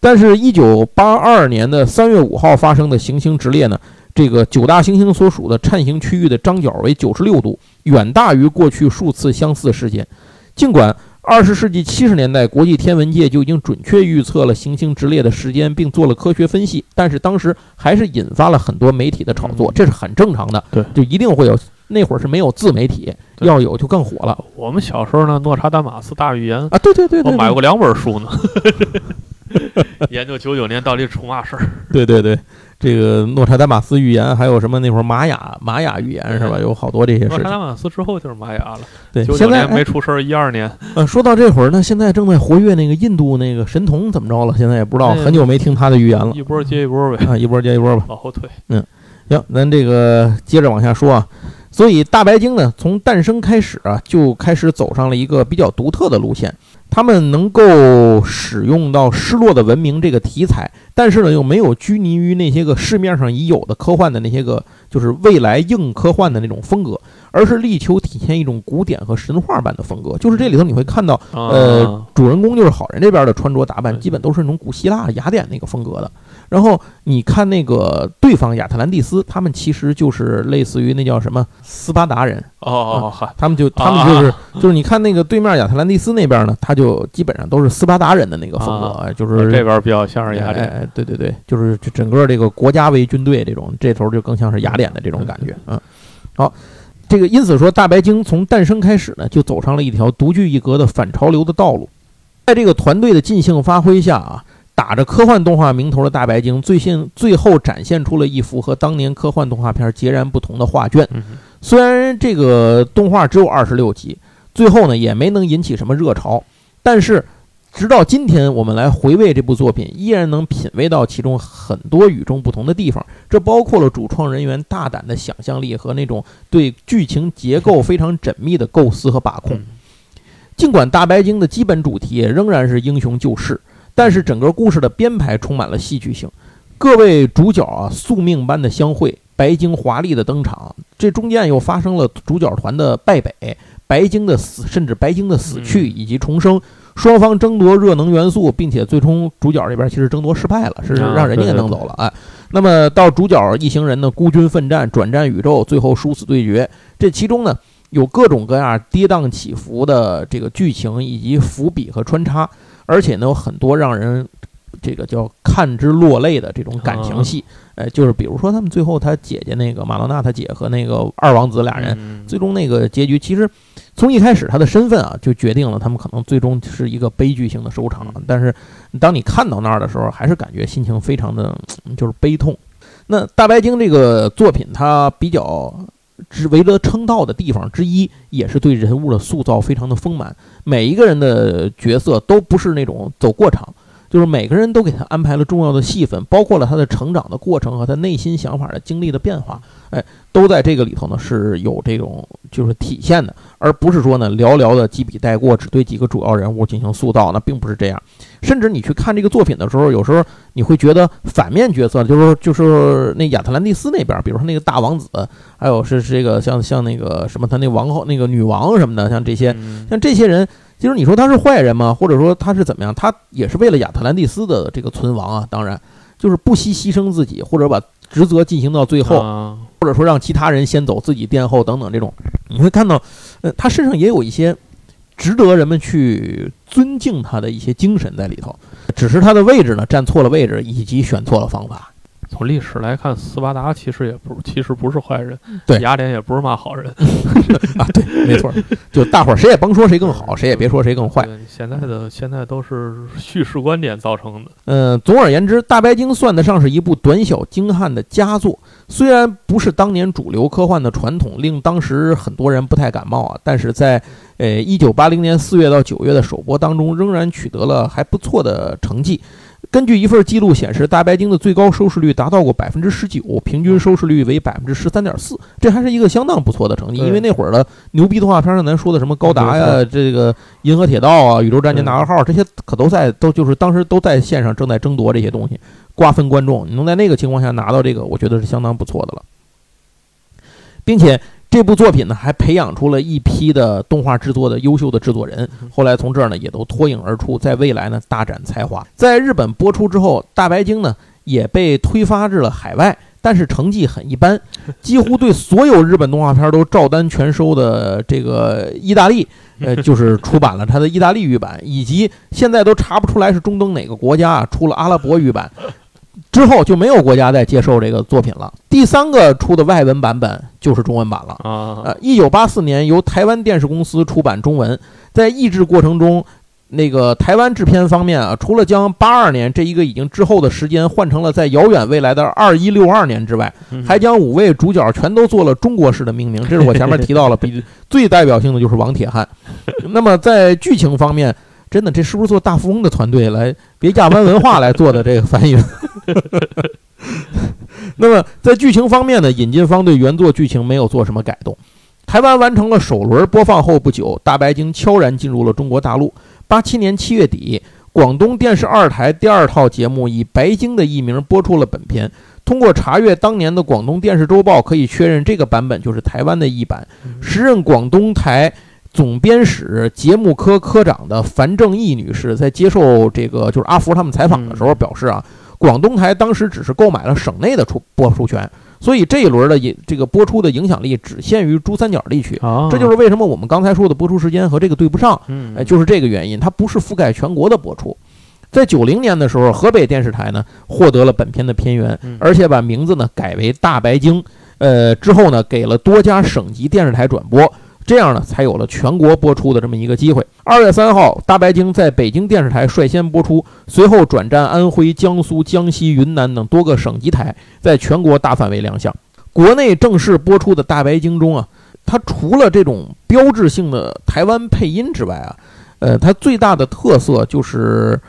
但是，一九八二年的三月五号发生的行星直列呢，这个九大行星所属的颤形区域的张角为九十六度，远大于过去数次相似事件。尽管二十世纪七十年代，国际天文界就已经准确预测了行星直列的时间，并做了科学分析，但是当时还是引发了很多媒体的炒作，这是很正常的。对，就一定会有。那会儿是没有自媒体，要有就更火了。我们小时候呢，《诺查丹马斯大预言》啊，对对对，我买过两本书呢。(laughs) 研究九九年到底出嘛事儿？对对对，这个诺查丹马斯预言，还有什么那会儿玛雅玛雅预言是吧？有好多这些事。诺查丹马斯之后就是玛雅了。对，现在没出事儿，一二年。呃，说到这会儿呢，现在正在活跃那个印度那个神童怎么着了？现在也不知道，很久没听他的预言了。一波接一波呗，啊，一波接一波吧，往后退。嗯，行，咱这个接着往下说啊。所以大白鲸呢，从诞生开始啊，就开始走上了一个比较独特的路线。他们能够使用到失落的文明这个题材，但是呢，又没有拘泥于那些个市面上已有的科幻的那些个，就是未来硬科幻的那种风格，而是力求体现一种古典和神话般的风格。就是这里头你会看到，呃，主人公就是好人这边的穿着打扮，基本都是那种古希腊雅典那个风格的。然后你看那个对方亚特兰蒂斯，他们其实就是类似于那叫什么斯巴达人。哦哦哦，他们就他们就是就是你看那个对面亚特兰蒂斯那边呢，他就基本上都是斯巴达人的那个风格，就是这边比较像是雅典，对对对，就是整个这个国家为军队这种，这头就更像是雅典的这种感觉，嗯，好，这个因此说大白鲸从诞生开始呢，就走上了一条独具一格的反潮流的道路，在这个团队的尽兴发挥下啊。打着科幻动画名头的大白鲸，最现最后展现出了一幅和当年科幻动画片截然不同的画卷。虽然这个动画只有二十六集，最后呢也没能引起什么热潮，但是直到今天，我们来回味这部作品，依然能品味到其中很多与众不同的地方。这包括了主创人员大胆的想象力和那种对剧情结构非常缜密的构思和把控。尽管大白鲸的基本主题仍然是英雄救世。但是整个故事的编排充满了戏剧性，各位主角啊宿命般的相会，白鲸华丽的登场，这中间又发生了主角团的败北，白鲸的死，甚至白鲸的死去以及重生，双方争夺热能元素，并且最终主角这边其实争夺失败了，是让人家给弄走了啊。那么到主角一行人呢孤军奋战，转战宇宙，最后殊死对决，这其中呢有各种各样跌宕起伏的这个剧情以及伏笔和穿插。而且呢，有很多让人这个叫看之落泪的这种感情戏，哎，就是比如说他们最后他姐姐那个马罗娜他姐和那个二王子俩人，最终那个结局，其实从一开始他的身份啊就决定了他们可能最终是一个悲剧性的收场。但是当你看到那儿的时候，还是感觉心情非常的就是悲痛。那大白鲸这个作品，它比较。之为了称道的地方之一，也是对人物的塑造非常的丰满。每一个人的角色都不是那种走过场，就是每个人都给他安排了重要的戏份，包括了他的成长的过程和他内心想法的经历的变化。哎，都在这个里头呢是有这种就是体现的，而不是说呢寥寥的几笔带过，只对几个主要人物进行塑造，那并不是这样。甚至你去看这个作品的时候，有时候你会觉得反面角色，就是说就是那亚特兰蒂斯那边，比如说那个大王子，还有是这个像像那个什么他那王后那个女王什么的，像这些像这些人，其实你说他是坏人吗？或者说他是怎么样？他也是为了亚特兰蒂斯的这个存亡啊，当然就是不惜牺牲自己，或者把职责进行到最后。或者说让其他人先走，自己殿后等等，这种你会看到，呃，他身上也有一些值得人们去尊敬他的一些精神在里头，只是他的位置呢站错了位置，以及选错了方法。从历史来看，斯巴达其实也不，其实不是坏人。对，雅典也不是嘛好人 (laughs) 啊。对，没错，就大伙儿谁也甭说谁更好，谁也别说谁更坏。现在的现在都是叙事观点造成的。嗯，总而言之，《大白鲸》算得上是一部短小精悍的佳作。虽然不是当年主流科幻的传统，令当时很多人不太感冒啊，但是在呃一九八零年四月到九月的首播当中，仍然取得了还不错的成绩。根据一份记录显示，《大白鲸》的最高收视率达到过百分之十九，平均收视率为百分之十三点四，这还是一个相当不错的成绩。因为那会儿的牛逼动画片上，咱说的什么高达呀、这个银河铁道啊、宇宙战舰大和号这些，可都在都就是当时都在线上正在争夺这些东西，瓜分观众。你能在那个情况下拿到这个，我觉得是相当不错的了，并且。这部作品呢，还培养出了一批的动画制作的优秀的制作人，后来从这儿呢也都脱颖而出，在未来呢大展才华。在日本播出之后，《大白鲸》呢也被推发至了海外，但是成绩很一般，(laughs) 几乎对所有日本动画片都照单全收的这个意大利，(laughs) 呃，就是出版了它的意大利语版，以及现在都查不出来是中东哪个国家啊出了阿拉伯语版。之后就没有国家再接受这个作品了。第三个出的外文版本就是中文版了。啊，呃，一九八四年由台湾电视公司出版中文，在译制过程中，那个台湾制片方面啊，除了将八二年这一个已经之后的时间换成了在遥远未来的二一六二年之外，嗯还将五位主角全都做了中国式的命名。这是我前面提到了，比最代表性的就是王铁汉。(laughs) 那么在剧情方面，真的这是不是做大富翁的团队来别亚湾文化来做的这个翻译？(laughs) 那么在剧情方面呢，引进方对原作剧情没有做什么改动。台湾完成了首轮播放后不久，大白鲸悄然进入了中国大陆。八七年七月底，广东电视二台第二套节目以白鲸的译名播出了本片。通过查阅当年的广东电视周报，可以确认这个版本就是台湾的译版。时任广东台总编室节目科科长的樊正义女士在接受这个就是阿福他们采访的时候表示啊，广东台当时只是购买了省内的出播出权，所以这一轮的影这个播出的影响力只限于珠三角地区。啊，这就是为什么我们刚才说的播出时间和这个对不上，嗯，哎，就是这个原因，它不是覆盖全国的播出。在九零年的时候，河北电视台呢获得了本片的片源嗯，而且把名字呢改为《大白鲸》。呃，之后呢给了多家省级电视台转播，这样呢才有了全国播出的这么一个机会。二月三号，《大白鲸》在北京电视台率先播出，随后转战安徽、江苏、江西、云南等多个省级台，在全国大范围亮相。国内正式播出的《大白鲸》中啊，它除了这种标志性的台湾配音之外啊，呃，它最大的特色就是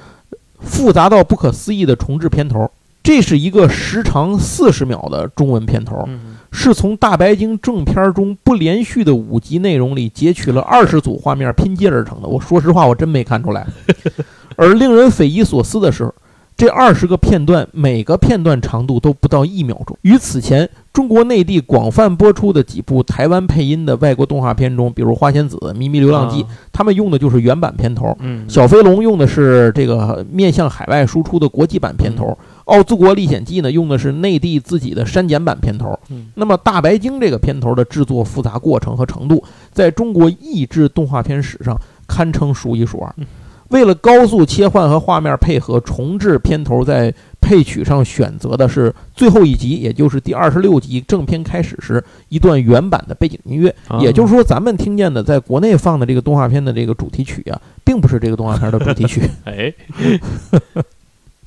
复杂到不可思议的重置片头。这是一个时长四十秒的中文片头，嗯是从《大白鲸》正片中不连续的五集内容里截取了二十组画面拼接而成的。我说实话，我真没看出来。(laughs) 而令人匪夷所思的是，这二十个片段每个片段长度都不到一秒钟。与此前中国内地广泛播出的几部台湾配音的外国动画片中，比如《花仙子》《咪咪流浪记》，啊他们用的就是原版片头。嗯，小飞龙用的是这个面向海外输出的国际版片头，《奥兹国历险记》呢用的是内地自己的删减版片头。嗯那么《大白鲸》这个片头的制作复杂过程和程度，在中国译制动画片史上堪称数一数二嗯。为了高速切换和画面配合，重置片头在配曲上选择的是最后一集，也就是第二十六集正片开始时一段原版的背景音乐。啊也就是说，咱们听见的在国内放的这个动画片的这个主题曲啊，并不是这个动画片的主题曲。(laughs) 哎，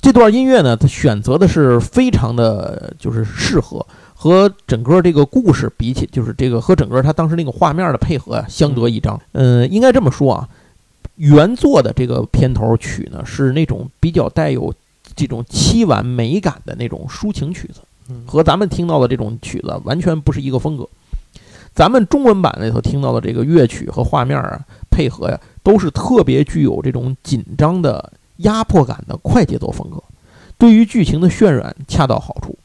这段音乐呢，它选择的是非常的，就是适合和整个这个故事比起，就是这个和整个它当时那个画面的配合啊，相得益彰。嗯，应该这么说啊，原作的这个片头曲呢，是那种比较带有这种凄婉美感的那种抒情曲子。嗯和咱们听到的这种曲子完全不是一个风格。咱们中文版里头听到的这个乐曲和画面啊配合呀，都是特别具有这种紧张的压迫感的快节奏风格，对于剧情的渲染恰到好处。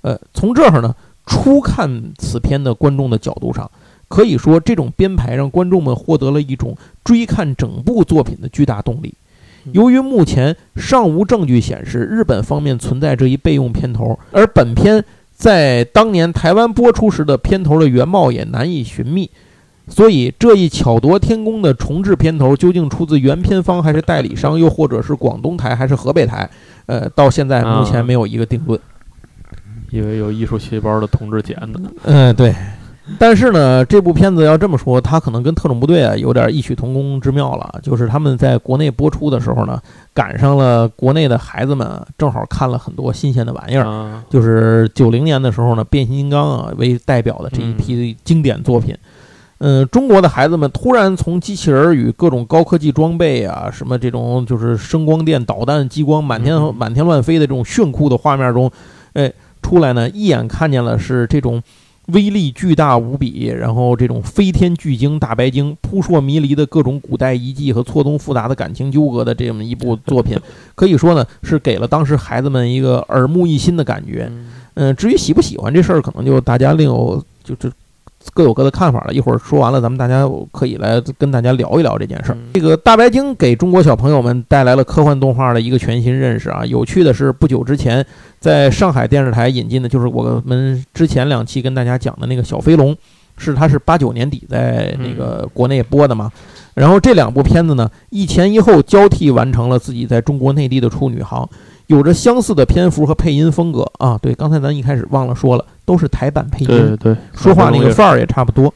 呃，从这儿呢，初看此片的观众的角度上，可以说这种编排让观众们获得了一种追看整部作品的巨大动力。由于目前尚无证据显示日本方面存在这一备用片头，而本片在当年台湾播出时的片头的原貌也难以寻觅，所以这一巧夺天工的重置片头究竟出自原片方还是代理商，又或者是广东台还是河北台？呃，到现在目前没有一个定论。因为有艺术细胞的同志剪的，嗯，对。但是呢，这部片子要这么说，它可能跟特种部队啊有点异曲同工之妙了。就是他们在国内播出的时候呢，赶上了国内的孩子们正好看了很多新鲜的玩意儿。啊，就是九零年的时候呢，变形金刚啊为代表的这一批经典作品。嗯，中国的孩子们突然从机器人与各种高科技装备啊，什么这种就是声光电、导弹、激光满天嗯满天乱飞的这种炫酷的画面中，哎，出来呢，一眼看见了是这种威力巨大无比，然后这种飞天巨鲸大白鲸扑朔迷离的各种古代遗迹和错综复杂的感情纠葛的这么一部作品，可以说呢是给了当时孩子们一个耳目一新的感觉。嗯嗯，至于喜不喜欢这事儿，可能就大家另有就这各有各的看法了。一会儿说完了，咱们大家可以来跟大家聊一聊这件事儿。嗯这个大白鲸给中国小朋友们带来了科幻动画的一个全新认识啊！有趣的是，不久之前在上海电视台引进的，就是我们之前两期跟大家讲的那个小飞龙，是它是八九年底在那个国内播的嘛。然后这两部片子呢，一前一后交替完成了自己在中国内地的处女航，有着相似的篇幅和配音风格啊。对，刚才咱一开始忘了说了，都是台版配音。对对，说话那个范儿也差不多。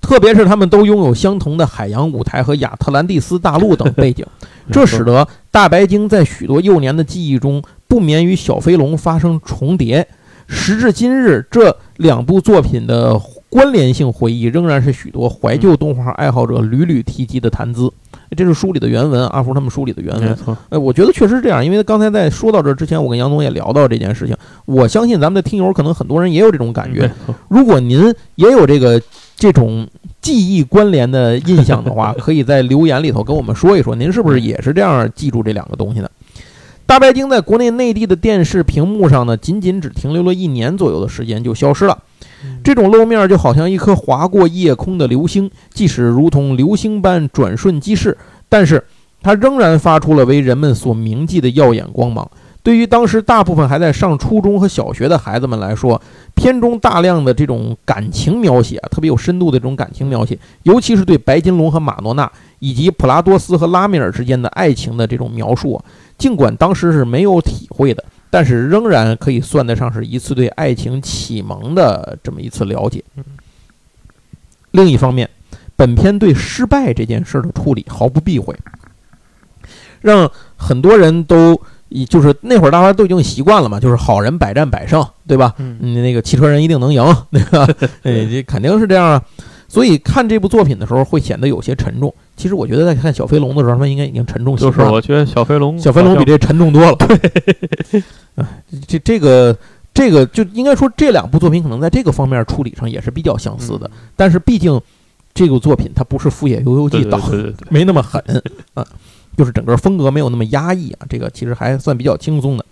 特别是他们都拥有相同的海洋舞台和亚特兰蒂斯大陆等背景，(laughs) 这使得大白鲸在许多幼年的记忆中不免与小飞龙发生重叠。时至今日，这两部作品的关联性回忆仍然是许多怀旧动画爱好者屡屡提及的谈资。这是书里的原文，阿福他们书里的原文。没错，呃，我觉得确实是这样，因为刚才在说到这之前，我跟杨总也聊到这件事情。我相信咱们的听友可能很多人也有这种感觉如果您也有这个这种记忆关联的印象的话，(laughs) 可以在留言里头跟我们说一说，您是不是也是这样记住这两个东西的？大白鲸在国内内地的电视屏幕上呢，仅仅只停留了一年左右的时间就消失了。这种露面就好像一颗划过夜空的流星，即使如同流星般转瞬即逝，但是它仍然发出了为人们所铭记的耀眼光芒。对于当时大部分还在上初中和小学的孩子们来说，片中大量的这种感情描写，特别有深度的这种感情描写，尤其是对白金龙和马诺娜以及普拉多斯和拉米尔之间的爱情的这种描述，尽管当时是没有体会的，但是仍然可以算得上是一次对爱情启蒙的这么一次了解。另一方面，本片对失败这件事的处理毫不避讳，让很多人都以就是那会儿大家都已经习惯了嘛，就是好人百战百胜，对吧？那个汽车人一定能赢，对吧？(laughs) 哎，这肯定是这样啊。所以看这部作品的时候会显得有些沉重。其实我觉得在看小飞龙的时候，他们应该已经沉重习惯了。就是我觉得小飞龙，小飞龙比这沉重多了。对，啊，这这个这个就应该说这两部作品可能在这个方面处理上也是比较相似的，但是毕竟这个作品它不是《富野悠悠季对》对导，没那么狠啊，就是整个风格没有那么压抑啊，这个其实还算比较轻松的。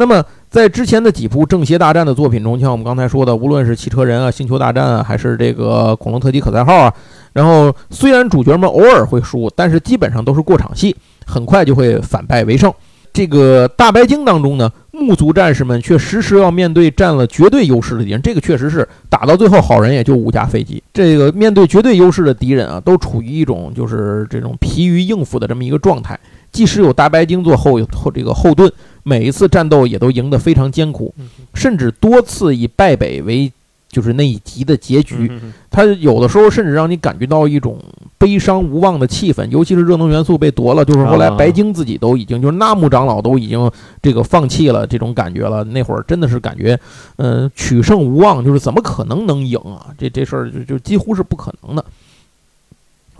那么在之前的几部正邪大战的作品中，像我们刚才说的，无论是汽车人啊、星球大战啊，还是这个恐龙特级可赛号啊，然后虽然主角们偶尔会输，但是基本上都是过场戏，很快就会反败为胜。这个大白鲸当中呢，木族战士们却时时要面对占了绝对优势的敌人，这个确实是打到最后，好人也就五架飞机。这个面对绝对优势的敌人啊，都处于一种就是这种疲于应付的这么一个状态。即使有大白鲸做后后这个后盾，每一次战斗也都赢得非常艰苦，甚至多次以败北为就是那一集的结局。嗯嗯它有的时候甚至让你感觉到一种悲伤无望的气氛，尤其是热能元素被夺了，就是后来啊白鲸自己都已经，就是纳木长老都已经这个放弃了这种感觉了。那会儿真的是感觉，呃，取胜无望，就是怎么可能能赢啊？这这事儿就就几乎是不可能的。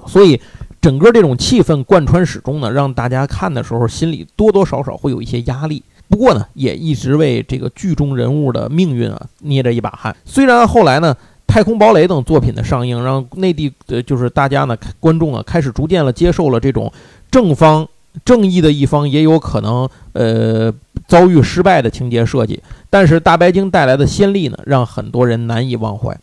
所以整个这种气氛贯穿始终呢，让大家看的时候心里多多少少会有一些压力。不过呢，也一直为这个剧中人物的命运啊捏着一把汗。虽然后来呢，《太空堡垒》等作品的上映，让内地呃就是大家呢观众啊开始逐渐了接受了这种正方正义的一方也有可能呃遭遇失败的情节设计，但是大白鲸带来的先例呢，让很多人难以忘怀。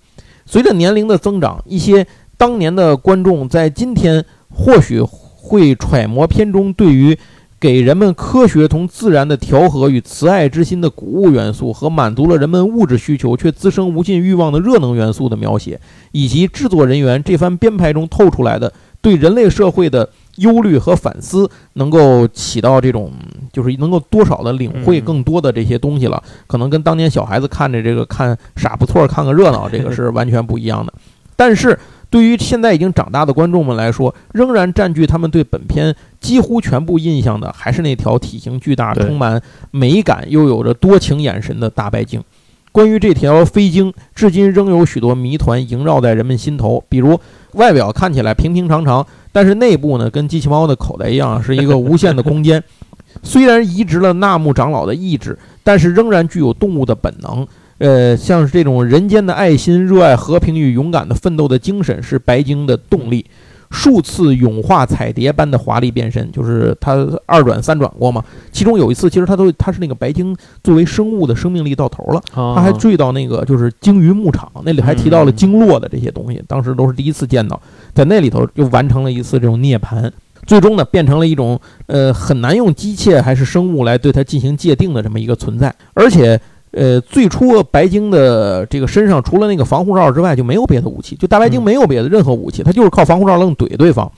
随着年龄的增长，一些当年的观众在今天或许会揣摩片中对于给人们科学同自然的调和与慈爱之心的谷物元素，和满足了人们物质需求却滋生无尽欲望的热能元素的描写，以及制作人员这番编排中透出来的对人类社会的忧虑和反思，能够起到这种就是能够多少的领会更多的这些东西了。可能跟当年小孩子看着这个看傻不错看个热闹，这个是完全不一样的。但是对于现在已经长大的观众们来说，仍然占据他们对本片几乎全部印象的，还是那条体型巨大、充满美感又有着多情眼神的大白鲸。关于这条飞鲸，至今仍有许多谜团萦绕在人们心头。比如，外表看起来平平常常，但是内部呢，跟机器猫的口袋一样，是一个无限的空间。(laughs) 虽然移植了纳木长老的意志，但是仍然具有动物的本能。呃，像是这种人间的爱心、热爱和平与勇敢的奋斗的精神，是白鲸的动力。数次永化彩蝶般的华丽变身，就是它二转三转过嘛。其中有一次，其实它都它是那个白鲸作为生物的生命力到头了，他他还坠到那个就是鲸鱼牧场那里，还提到了鲸落的这些东西，当时都是第一次见到，在那里头又完成了一次这种涅槃。最终呢，变成了一种呃很难用机械还是生物来对它进行界定的这么一个存在，而且呃最初白鲸的这个身上除了那个防护罩之外就没有别的武器，就大白鲸嗯没有别的任何武器，它就是靠防护罩愣怼对方，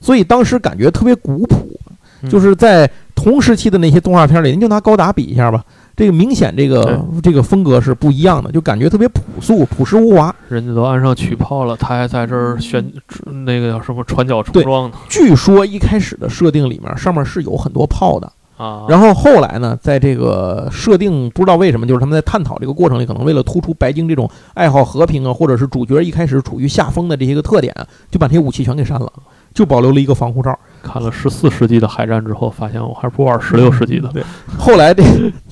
所以当时感觉特别古朴，嗯就是在同时期的那些动画片里，您就拿高达比一下吧。这个明显，这个这个风格是不一样的，就感觉特别朴素、朴实无华。人家都岸上取炮了，他还在这儿旋那个叫什么船脚冲撞呢据说一开始的设定里面，上面是有很多炮的，啊！然后后来呢，在这个设定不知道为什么，就是他们在探讨这个过程里，可能为了突出白鲸这种爱好和平啊，或者是主角一开始处于下风的这些个特点啊，就把这些武器全给删了，就保留了一个防护罩。看了十四世纪的海战之后，发现我还是不玩十六世纪的。对，后来这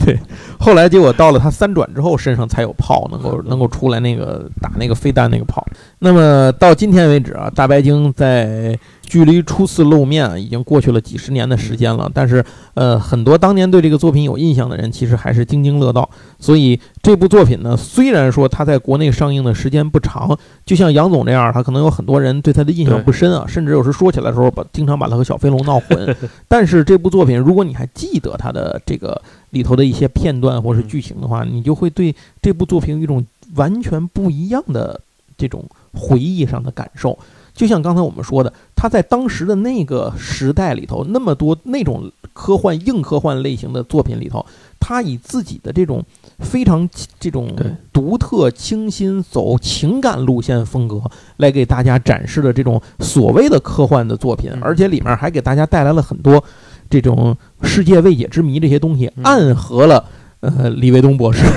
对，后来结果到了他三转之后，身上才有炮能够能够出来那个打那个飞弹那个炮。那么到今天为止啊，大白鲸在距离初次露面，已经过去了几十年的时间了。但是呃，很多当年对这个作品有印象的人，其实还是津津乐道。所以这部作品呢，虽然说它在国内上映的时间不长，就像杨总这样，他可能有很多人对他的印象不深啊，甚至有时说起来的时候，把经常把他和小飞龙闹混。(laughs) 但是这部作品，如果你还记得它的这个里头的一些片段或是剧情的话，你就会对这部作品有一种完全不一样的这种回忆上的感受。就像刚才我们说的，他在当时的那个时代里头，那么多那种科幻硬科幻类型的作品里头，他以自己的这种非常这种独特、清新、走情感路线风格来给大家展示的这种所谓的科幻的作品，嗯而且里面还给大家带来了很多这种世界未解之谜这些东西，嗯暗合了呃李卫东博士。(laughs)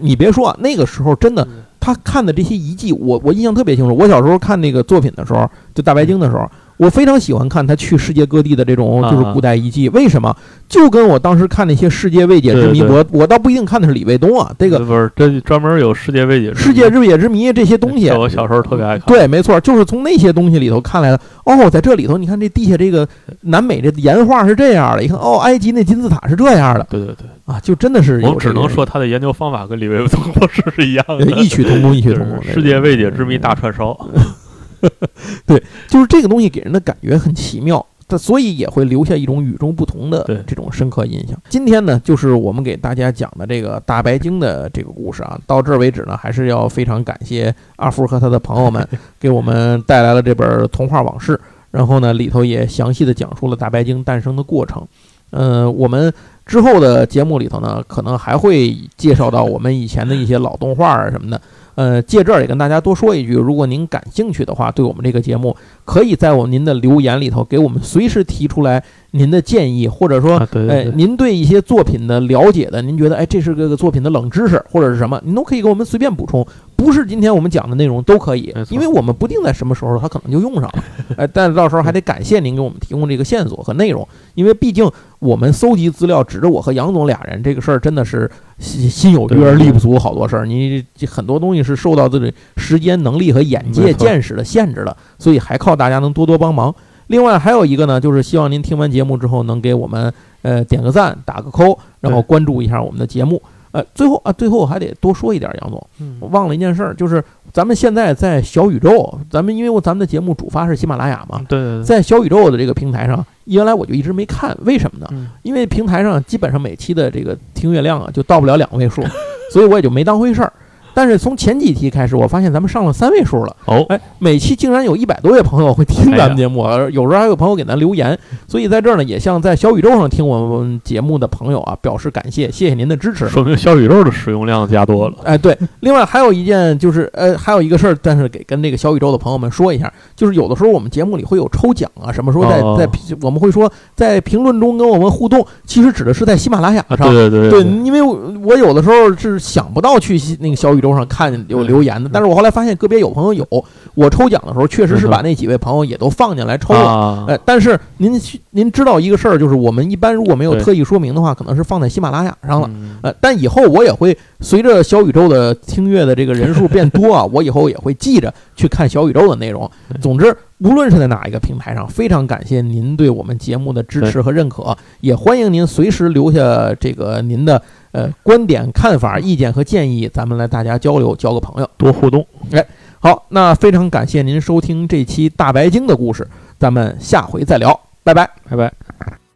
你别说啊，那个时候真的嗯他看的这些遗迹，我我印象特别清楚。我小时候看那个作品的时候，就大白鲸的时候，我非常喜欢看他去世界各地的这种啊就是古代遗迹。为什么？就跟我当时看那些世界未解之谜，我我倒不一定看的是李卫东啊，这个不是这专门有世界未解世界未解之谜这些东西，我小时候特别爱看。对，没错，就是从那些东西里头看来的。哦，在这里头，你看这地下这个南美这岩画是这样的，一看哦，埃及那金字塔是这样的对对对，啊，就真的是我们只能说他的研究方法跟李卫东博士是一样呃的，异曲同工，异曲同工。是世界未解之谜大串烧。(laughs) (laughs) 就是这个东西给人的感觉很奇妙，它所以也会留下一种与众不同的这种深刻印象。今天呢，就是我们给大家讲的这个大白鲸的这个故事啊，到这儿为止呢，还是要非常感谢阿福和他的朋友们 (laughs) 给我们带来了这本童话往事，然后呢，里头也详细的讲述了大白鲸诞生的过程。呃，我们之后的节目里头呢，可能还会介绍到我们以前的一些老动画啊什么的。呃，借这儿也跟大家多说一句，如果您感兴趣的话，对我们这个节目，可以在我您的留言里头给我们随时提出来您的建议，或者说哎您对一些作品的了解的，您觉得哎，这是个作品的冷知识或者是什么，您都可以给我们随便补充，不是今天我们讲的内容都可以因为我们不定在什么时候它可能就用上了，(laughs) 哎，但是到时候还得感谢您给我们提供这个线索和内容，因为毕竟我们搜集资料指着我和杨总俩人，这个事儿真的是心心有余而力不足，好多事儿，你这很多东西是受到这个时间、能力和眼界、见识的限制的，所以还靠大家能多多帮忙。另外还有一个呢，就是希望您听完节目之后能给我们呃点个赞、打个扣，然后关注一下我们的节目。呃，最后啊，最后我还得多说一点，杨总，嗯我忘了一件事儿，就是咱们现在在小宇宙，咱们因为我咱们的节目主发是喜马拉雅嘛，对对对，在小宇宙的这个平台上，原来我就一直没看，为什么呢？嗯因为平台上基本上每期的这个听阅量啊，就到不了两位数，(laughs) 所以我也就没当回事儿。但是从前几期开始，我发现咱们上了三位数了，哦，哎，每期竟然有一百多位朋友会听咱们节目，而有时候还有朋友给咱留言，所以在这儿呢，也向在小宇宙上听我们节目的朋友啊表示感谢，谢谢您的支持。说明小宇宙的使用量加多了。哎，对，另外还有一件就是，呃，还有一个事儿，但是给跟那个小宇宙的朋友们说一下，就是有的时候我们节目里会有抽奖啊，什么时候在哦在我们会说在评论中跟我们互动，其实指的是在喜马拉雅啊，上。对对对对，因为我我有的时候是想不到去那个小宇宙周上看见有留言的，但是我后来发现个别有朋友有，我抽奖的时候确实是把那几位朋友也都放进来抽了。啊，呃，但是您您知道一个事儿，就是我们一般如果没有特意说明的话，可能是放在喜马拉雅上了。嗯呃，但以后我也会随着小宇宙的听阅的这个人数变多啊，(laughs) 我以后也会记着去看小宇宙的内容。总之，无论是在哪一个平台上，非常感谢您对我们节目的支持和认可，也欢迎您随时留下这个您的呃观点、看法、意见和建议，咱们来大家交流，交个朋友。多互动。哎好，那非常感谢您收听这期大白鲸的故事，咱们下回再聊，拜拜。拜拜。